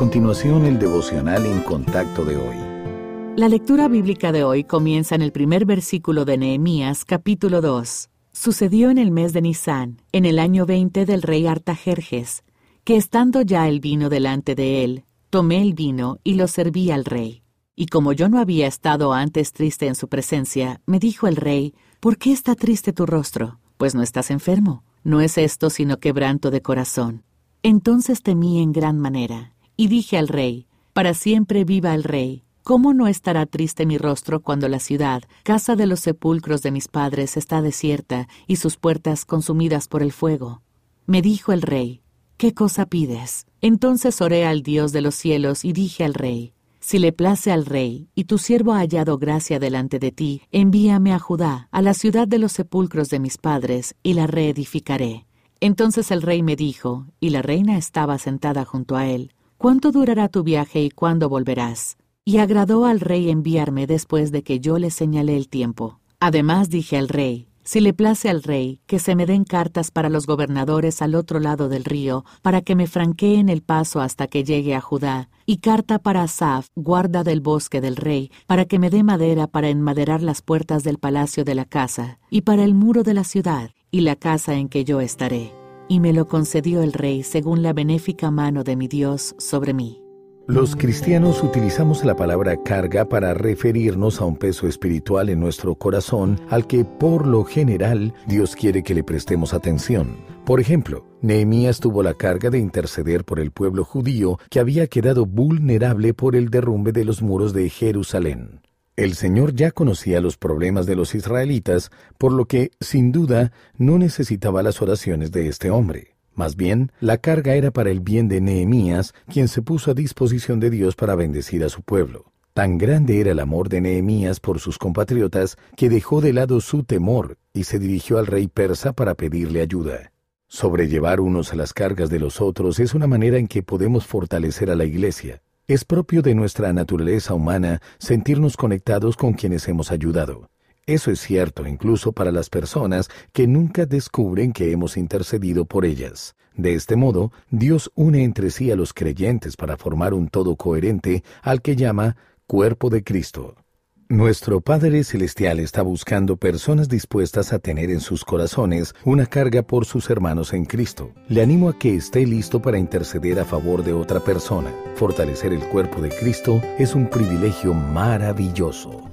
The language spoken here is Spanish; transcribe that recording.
continuación el devocional en contacto de hoy. La lectura bíblica de hoy comienza en el primer versículo de Nehemías capítulo 2. Sucedió en el mes de Nisán, en el año 20 del rey Artajerjes, que estando ya el vino delante de él, tomé el vino y lo serví al rey. Y como yo no había estado antes triste en su presencia, me dijo el rey, ¿por qué está triste tu rostro? Pues no estás enfermo. No es esto sino quebranto de corazón. Entonces temí en gran manera, y dije al rey, Para siempre viva el rey. ¿Cómo no estará triste mi rostro cuando la ciudad, casa de los sepulcros de mis padres, está desierta y sus puertas consumidas por el fuego? Me dijo el rey, ¿qué cosa pides? Entonces oré al Dios de los cielos y dije al rey, si le place al rey, y tu siervo ha hallado gracia delante de ti, envíame a Judá, a la ciudad de los sepulcros de mis padres, y la reedificaré. Entonces el rey me dijo, y la reina estaba sentada junto a él, ¿cuánto durará tu viaje y cuándo volverás? Y agradó al rey enviarme después de que yo le señalé el tiempo. Además dije al rey, si le place al rey, que se me den cartas para los gobernadores al otro lado del río, para que me franqueen el paso hasta que llegue a Judá, y carta para Asaf, guarda del bosque del rey, para que me dé madera para enmaderar las puertas del palacio de la casa, y para el muro de la ciudad, y la casa en que yo estaré. Y me lo concedió el rey según la benéfica mano de mi Dios sobre mí. Los cristianos utilizamos la palabra carga para referirnos a un peso espiritual en nuestro corazón al que por lo general Dios quiere que le prestemos atención. Por ejemplo, Nehemías tuvo la carga de interceder por el pueblo judío que había quedado vulnerable por el derrumbe de los muros de Jerusalén. El Señor ya conocía los problemas de los israelitas, por lo que, sin duda, no necesitaba las oraciones de este hombre. Más bien, la carga era para el bien de Nehemías, quien se puso a disposición de Dios para bendecir a su pueblo. Tan grande era el amor de Nehemías por sus compatriotas que dejó de lado su temor y se dirigió al rey persa para pedirle ayuda. Sobrellevar unos a las cargas de los otros es una manera en que podemos fortalecer a la Iglesia. Es propio de nuestra naturaleza humana sentirnos conectados con quienes hemos ayudado. Eso es cierto incluso para las personas que nunca descubren que hemos intercedido por ellas. De este modo, Dios une entre sí a los creyentes para formar un todo coherente al que llama cuerpo de Cristo. Nuestro Padre Celestial está buscando personas dispuestas a tener en sus corazones una carga por sus hermanos en Cristo. Le animo a que esté listo para interceder a favor de otra persona. Fortalecer el cuerpo de Cristo es un privilegio maravilloso.